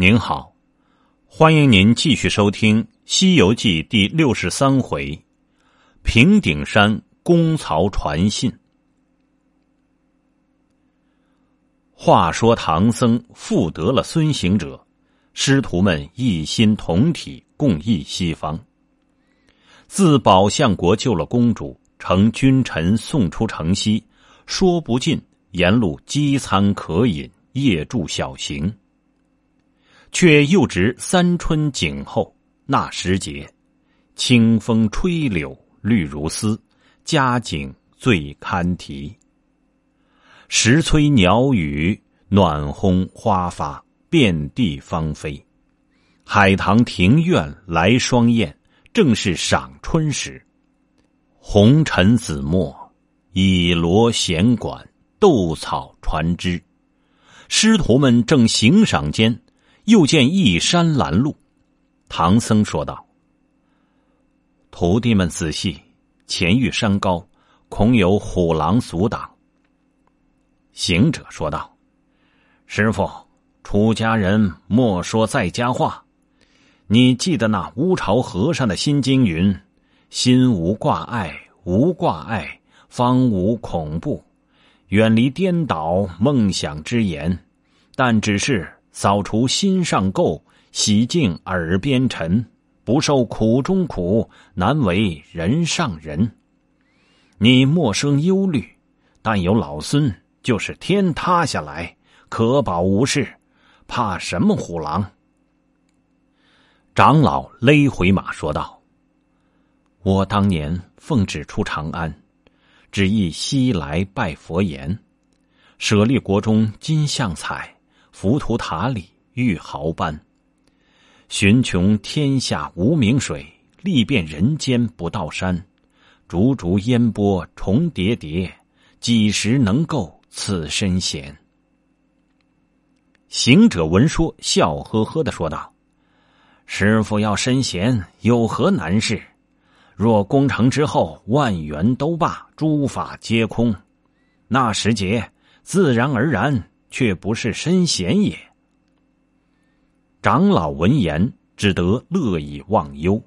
您好，欢迎您继续收听《西游记》第六十三回：平顶山公曹传信。话说唐僧复得了孙行者，师徒们一心同体，共议西方。自宝象国救了公主，乘君臣送出城西，说不尽，沿路饥餐渴饮，夜住小行。却又值三春景后那时节，清风吹柳绿如丝，佳景最堪题。时催鸟语，暖烘花发，遍地芳菲。海棠庭院来双燕，正是赏春时。红尘紫陌，以罗弦管，斗草船只。师徒们正行赏间。又见一山拦路，唐僧说道：“徒弟们仔细，前遇山高，恐有虎狼阻挡。”行者说道：“师傅，出家人莫说在家话。你记得那乌巢和尚的心经云：‘心无挂碍，无挂碍，方无恐怖。远离颠倒梦想之言，但只是。’”扫除心上垢，洗净耳边尘，不受苦中苦，难为人上人。你莫生忧虑，但有老孙，就是天塌下来，可保无事，怕什么虎狼？长老勒回马说道：“我当年奉旨出长安，只意西来拜佛言，舍利国中金像彩。”浮屠塔里玉毫斑，寻穷天下无名水，历遍人间不到山。竹竹烟波重叠叠，几时能够此身闲？行者闻说，笑呵呵的说道：“师傅要身闲，有何难事？若攻城之后，万缘都罢，诸法皆空，那时节自然而然。”却不是身闲也。长老闻言，只得乐以忘忧。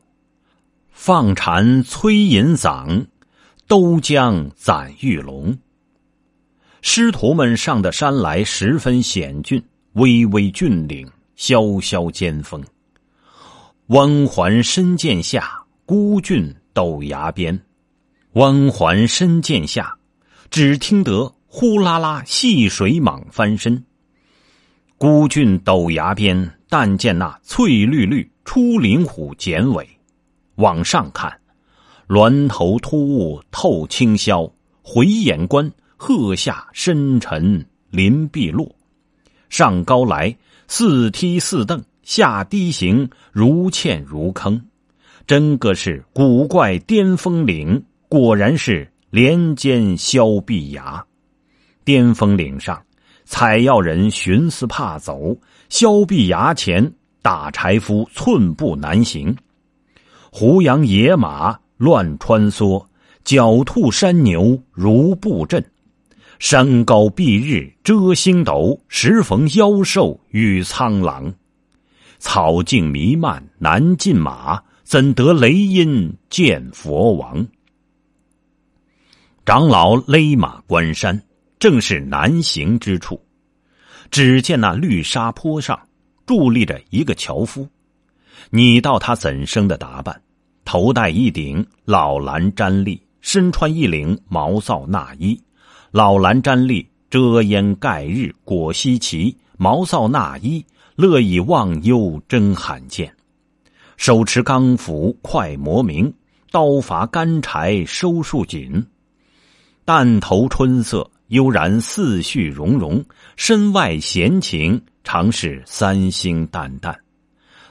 放禅催银嗓，都将攒玉龙。师徒们上的山来，十分险峻，巍巍峻岭，萧萧尖峰。弯环深涧下，孤峻陡崖边。弯环深涧下，只听得。呼啦啦，细水蟒翻身。孤峻陡崖边，但见那翠绿绿出林虎剪尾。往上看，峦头突兀透清霄，回眼观，鹤下深沉林碧落。上高来，似梯似凳；下低行，如堑如坑。真个是古怪巅峰岭，果然是连间削壁崖。巅峰岭上，采药人寻思怕走；削壁崖前，打柴夫寸步难行。胡杨野马乱穿梭，狡兔山牛如布阵。山高蔽日遮星斗，时逢妖兽与苍狼。草径弥漫难进马，怎得雷音见佛王？长老勒马关山。正是难行之处，只见那绿沙坡上伫立着一个樵夫。你道他怎生的打扮？头戴一顶老蓝毡笠，身穿一领毛臊衲衣。老蓝毡笠遮烟盖日，裹稀奇；毛臊衲衣乐以忘忧，真罕见。手持钢斧快磨明，刀伐干柴收束紧。淡头春色。悠然思绪融融，身外闲情常是三星淡淡。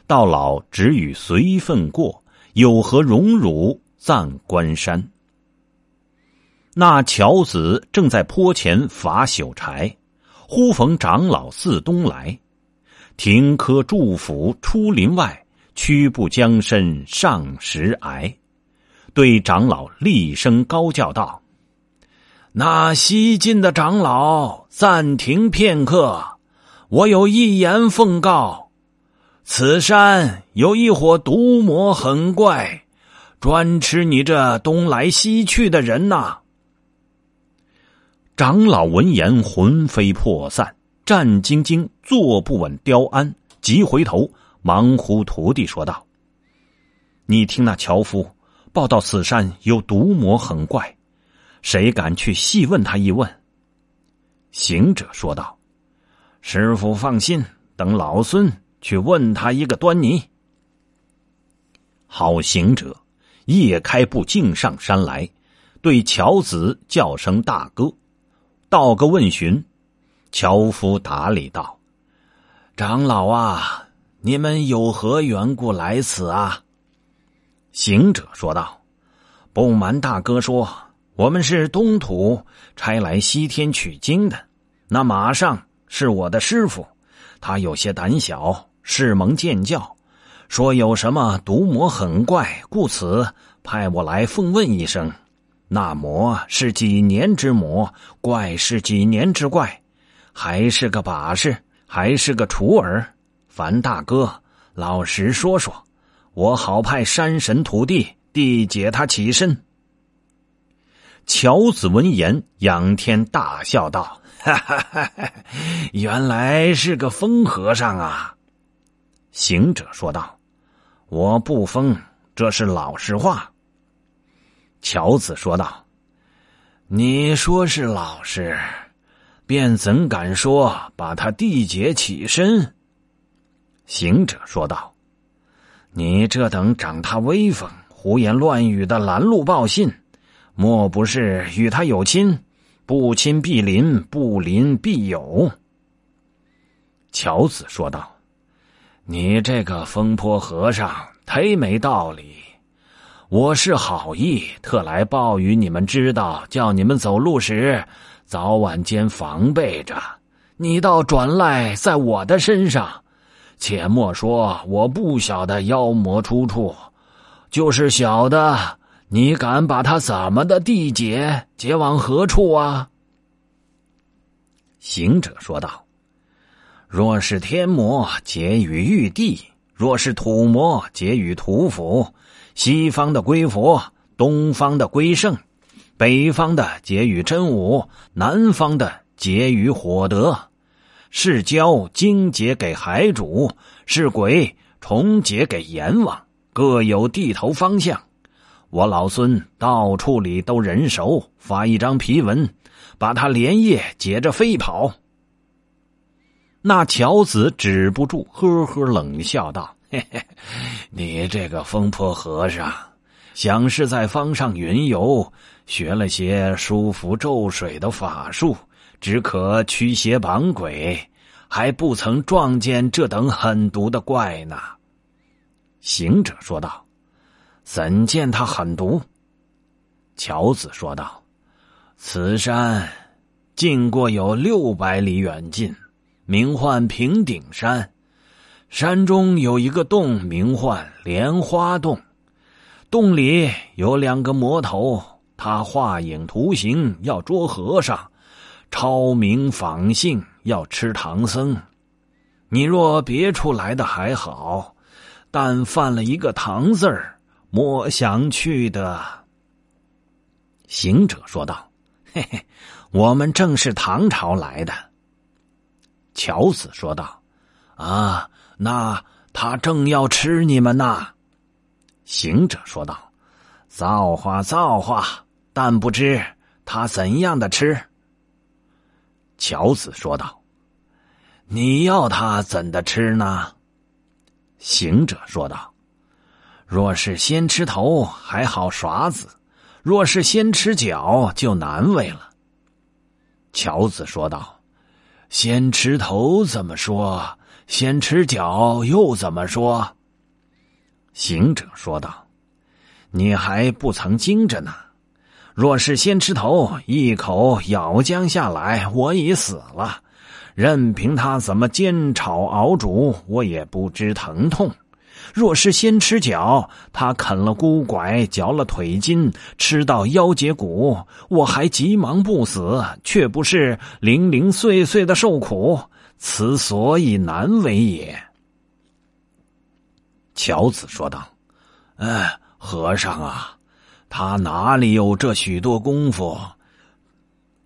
到老只与随分过，有何荣辱暂关山？那樵子正在坡前伐朽柴，忽逢长老自东来，停科祝福出林外，屈步将身上石崖，对长老厉声高叫道。那西晋的长老暂停片刻，我有一言奉告：此山有一伙毒魔狠怪，专吃你这东来西去的人呐！长老闻言魂飞魄散，战兢兢，坐不稳，雕鞍，急回头，忙呼徒弟说道：“你听那樵夫报道，此山有毒魔狠怪，谁敢去细问他一问？”行者说道：“师傅放心，等老孙。”去问他一个端倪。好行者，夜开步径上山来，对樵子叫声大哥，道个问询。樵夫答礼道：“长老啊，你们有何缘故来此啊？”行者说道：“不瞒大哥说，我们是东土差来西天取经的。那马上是我的师傅，他有些胆小。”是蒙见教，说有什么毒魔狠怪，故此派我来奉问一声。那魔是几年之魔，怪是几年之怪，还是个把式，还是个雏儿？樊大哥，老实说说，我好派山神土地地解他起身。乔子闻言，仰天大笑道：“哈哈哈哈原来是个疯和尚啊！”行者说道：“我不疯，这是老实话。”乔子说道：“你说是老实，便怎敢说把他缔结起身？”行者说道：“你这等长他威风、胡言乱语的拦路报信，莫不是与他有亲？不亲必邻，不邻必有。”乔子说道。你这个风坡和尚忒没道理！我是好意，特来报与你们知道，叫你们走路时早晚间防备着。你倒转赖在我的身上，且莫说我不晓得妖魔出处，就是晓得，你敢把他怎么的地解？解往何处啊？行者说道。若是天魔，结与玉帝；若是土魔，结与土府。西方的归佛，东方的归圣，北方的结与真武，南方的结与火德。是蛟精结给海主，是鬼虫结给阎王，各有地头方向。我老孙到处里都人熟，发一张皮文，把他连夜解着飞跑。那乔子止不住，呵呵冷笑道：“嘿嘿，你这个疯婆和尚，想是在方上云游，学了些舒服咒水的法术，只可驱邪绑鬼，还不曾撞见这等狠毒的怪呢。”行者说道：“怎见他狠毒？”乔子说道：“此山近过有六百里远近。”名唤平顶山，山中有一个洞，名唤莲花洞。洞里有两个魔头，他画影图形要捉和尚，超明仿性要吃唐僧。你若别处来的还好，但犯了一个唐字儿，莫想去的。行者说道：“嘿嘿，我们正是唐朝来的。”乔子说道：“啊，那他正要吃你们呢。”行者说道：“造化，造化，但不知他怎样的吃。”乔子说道：“你要他怎的吃呢？”行者说道：“若是先吃头，还好耍子；若是先吃脚，就难为了。”乔子说道。先吃头怎么说？先吃脚又怎么说？行者说道：“你还不曾惊着呢。若是先吃头，一口咬将下来，我已死了。任凭他怎么煎炒熬煮，我也不知疼痛。”若是先吃脚，他啃了骨拐，嚼了腿筋，吃到腰节骨，我还急忙不死，却不是零零碎碎的受苦，此所以难为也。乔子说道：“哎，和尚啊，他哪里有这许多功夫？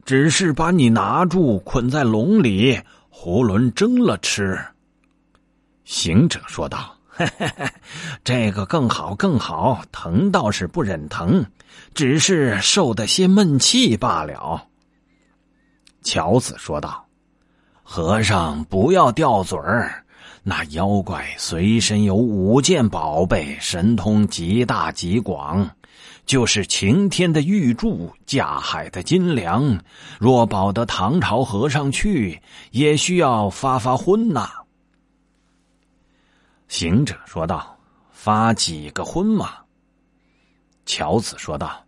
只是把你拿住，捆在笼里，囫囵蒸了吃。”行者说道：“嘿嘿嘿，这个更好，更好。疼倒是不忍疼，只是受的些闷气罢了。”乔子说道：“和尚不要掉嘴儿。”那妖怪随身有五件宝贝，神通极大极广，就是晴天的玉柱，架海的金梁，若保得唐朝和尚去，也需要发发昏呐。行者说道：“发几个昏嘛？”乔子说道：“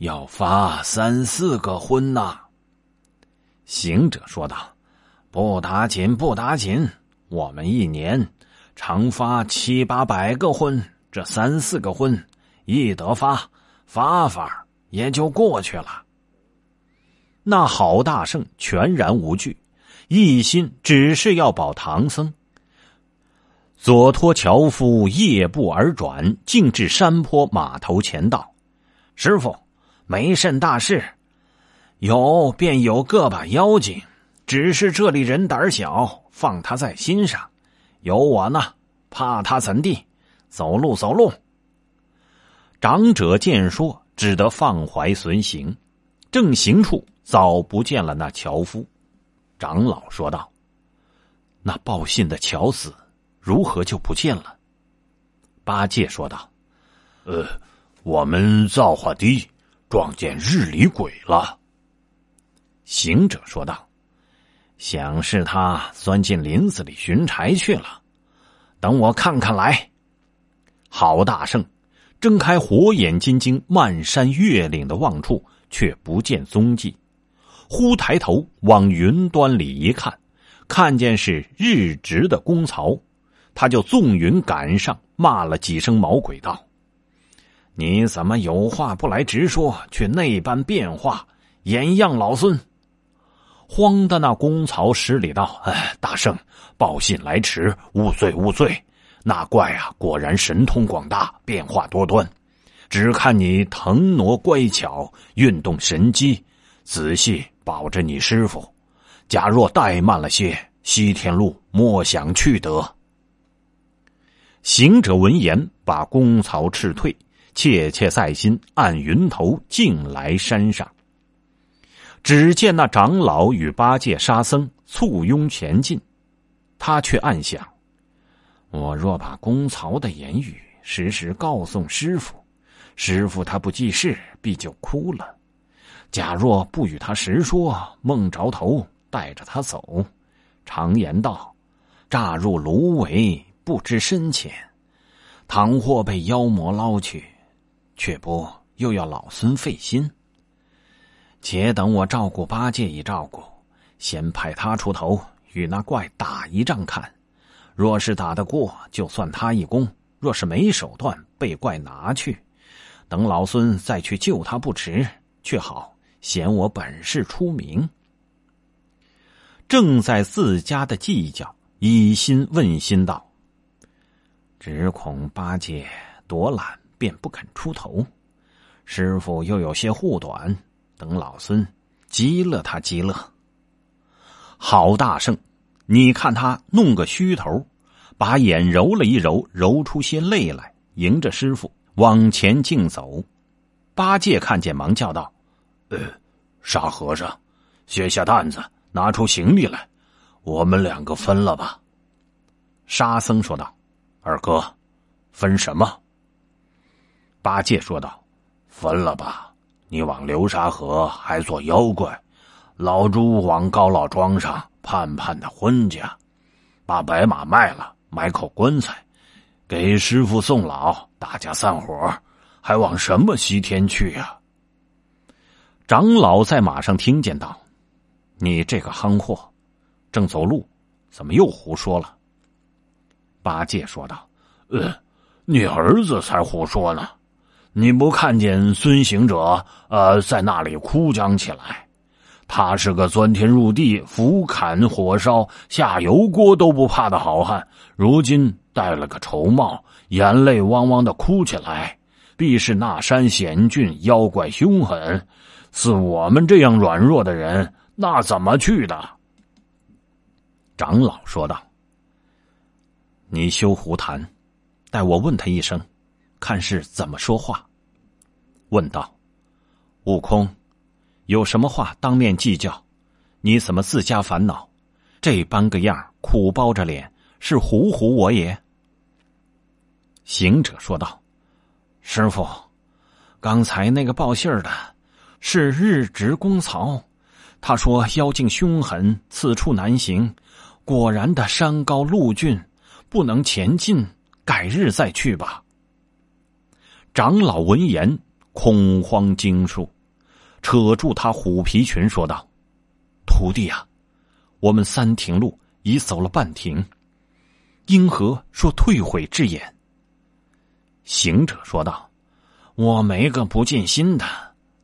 要发三四个昏呐。”行者说道：“不打紧，不打紧。”我们一年常发七八百个婚，这三四个婚一得发发发也就过去了。那郝大圣全然无惧，一心只是要保唐僧。左托樵夫夜步而转，径至山坡码头前道：“师傅，没甚大事，有便有个把妖精。”只是这里人胆小，放他在心上。有我呢，怕他怎地？走路走路。长者见说，只得放怀随行。正行处，早不见了那樵夫。长老说道：“那报信的樵子如何就不见了？”八戒说道：“呃，我们造化低，撞见日里鬼了。”行者说道。想是他钻进林子里寻柴去了，等我看看来。郝大圣睁开火眼金睛，漫山越岭的望处，却不见踪迹。忽抬头往云端里一看，看见是日直的公曹，他就纵云赶上，骂了几声毛鬼道：“你怎么有话不来直说，却那般变化，掩样老孙？”慌的那公曹施礼道：“哎，大圣，报信来迟，勿罪勿罪。那怪啊，果然神通广大，变化多端。只看你腾挪乖巧，运动神机，仔细保着你师傅。假若怠慢了些，西天路莫想去得。”行者闻言，把公曹斥退，切切在心，按云头径来山上。只见那长老与八戒、沙僧簇拥前进，他却暗想：我若把公曹的言语时时告诉师傅，师傅他不记事，必就哭了；假若不与他实说，梦着头带着他走。常言道：乍入芦苇，不知深浅。倘或被妖魔捞去，却不又要老孙费心。且等我照顾八戒一照顾，先派他出头与那怪打一仗看。若是打得过，就算他一功；若是没手段，被怪拿去，等老孙再去救他不迟，却好显我本事出名。正在自家的计较，以心问心道：“只恐八戒多懒，便不肯出头；师傅又有些护短。”等老孙激了，他激了。好大圣，你看他弄个虚头，把眼揉了一揉，揉出些泪来，迎着师傅往前竞走。八戒看见，忙叫道：“呃，沙和尚，卸下担子，拿出行李来，我们两个分了吧。”沙僧说道：“二哥，分什么？”八戒说道：“分了吧。”你往流沙河还做妖怪，老猪往高老庄上盼盼的婚家，把白马卖了买口棺材，给师傅送老，大家散伙，还往什么西天去呀？长老在马上听见道：“你这个憨货，正走路，怎么又胡说了？”八戒说道：“呃，你儿子才胡说呢。”你不看见孙行者呃在那里哭将起来？他是个钻天入地、俯砍火烧、下油锅都不怕的好汉，如今戴了个绸帽，眼泪汪汪的哭起来，必是那山险峻，妖怪凶狠。似我们这样软弱的人，那怎么去的？长老说道：“你休胡谈，待我问他一声，看是怎么说话。”问道：“悟空。”有什么话当面计较？你怎么自家烦恼？这般个样，苦包着脸，是唬唬我也？行者说道：“师傅，刚才那个报信儿的，是日值公曹。他说妖精凶狠，此处难行。果然的，山高路峻，不能前进，改日再去吧。”长老闻言，恐慌惊数。扯住他虎皮裙，说道：“徒弟呀，我们三亭路已走了半亭，因何说退悔之言？”行者说道：“我没个不尽心的，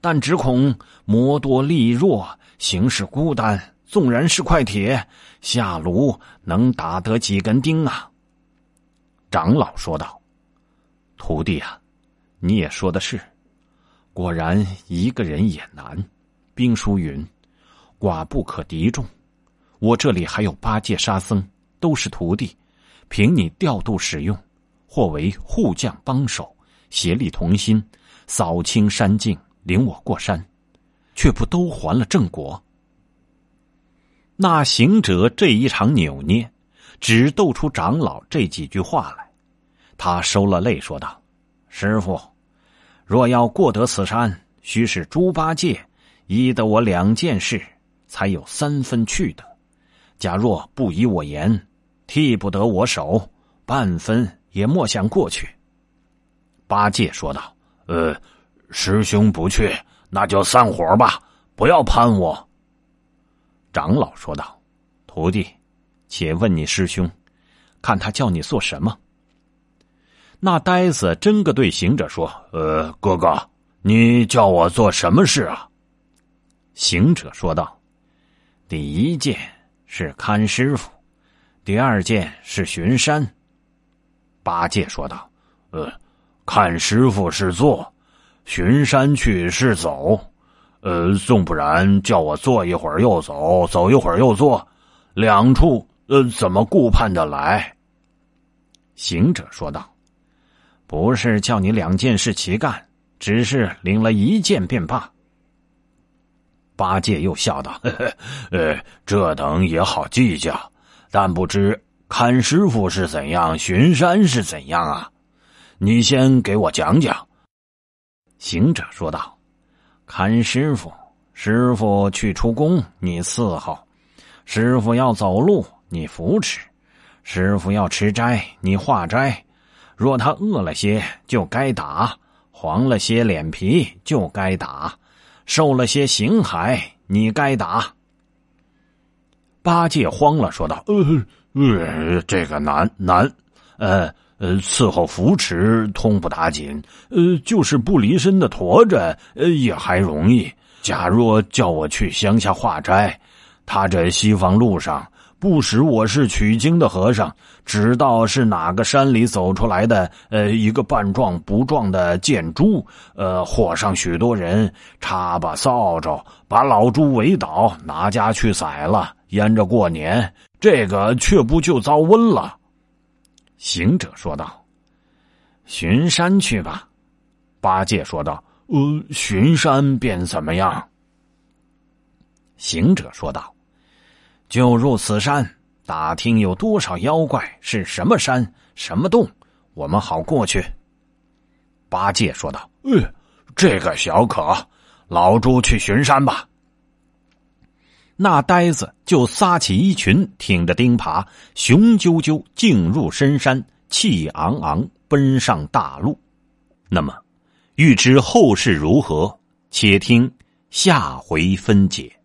但只恐魔多力弱，行事孤单。纵然是块铁，下炉能打得几根钉啊？”长老说道：“徒弟啊，你也说的是。”果然一个人也难。兵书云：“寡不可敌众。”我这里还有八戒、沙僧，都是徒弟，凭你调度使用，或为护将帮手，协力同心，扫清山境，领我过山，却不都还了正果？那行者这一场扭捏，只斗出长老这几句话来。他收了泪，说道：“师傅。”若要过得此山，须是猪八戒依得我两件事，才有三分去的。假若不依我言，替不得我手，半分也莫想过去。八戒说道：“呃，师兄不去，那就散伙吧，不要攀我。”长老说道：“徒弟，且问你师兄，看他叫你做什么？”那呆子真个对行者说：“呃，哥哥，你叫我做什么事啊？”行者说道：“第一件是看师傅，第二件是巡山。”八戒说道：“呃，看师傅是坐，巡山去是走。呃，纵不然叫我坐一会儿又走，走一会儿又坐，两处呃怎么顾盼得来？”行者说道。不是叫你两件事齐干，只是领了一件便罢。八戒又笑道：“呵 呵呃，这等也好计较，但不知看师傅是怎样，巡山是怎样啊？你先给我讲讲。”行者说道：“看师傅，师傅去出宫，你伺候；师傅要走路，你扶持；师傅要吃斋，你化斋。”若他饿了些，就该打；黄了些脸皮，就该打；受了些刑骸，你该打。八戒慌了，说道：“呃呃，这个难难，呃呃，伺候扶持通不打紧，呃，就是不离身的驮着，呃，也还容易。假若叫我去乡下化斋，他这西方路上。”不识我是取经的和尚，只道是哪个山里走出来的。呃，一个半壮不壮的贱猪，呃，伙上许多人，插把扫帚，把老猪围倒，拿家去宰了，腌着过年。这个却不就遭瘟了？行者说道：“巡山去吧。”八戒说道：“呃，巡山便怎么样？”行者说道。就入此山，打听有多少妖怪，是什么山、什么洞，我们好过去。八戒说道：“嗯，这个小可，老猪去巡山吧。”那呆子就撒起衣裙，挺着钉耙，雄赳赳进入深山，气昂昂奔上大路。那么，欲知后事如何，且听下回分解。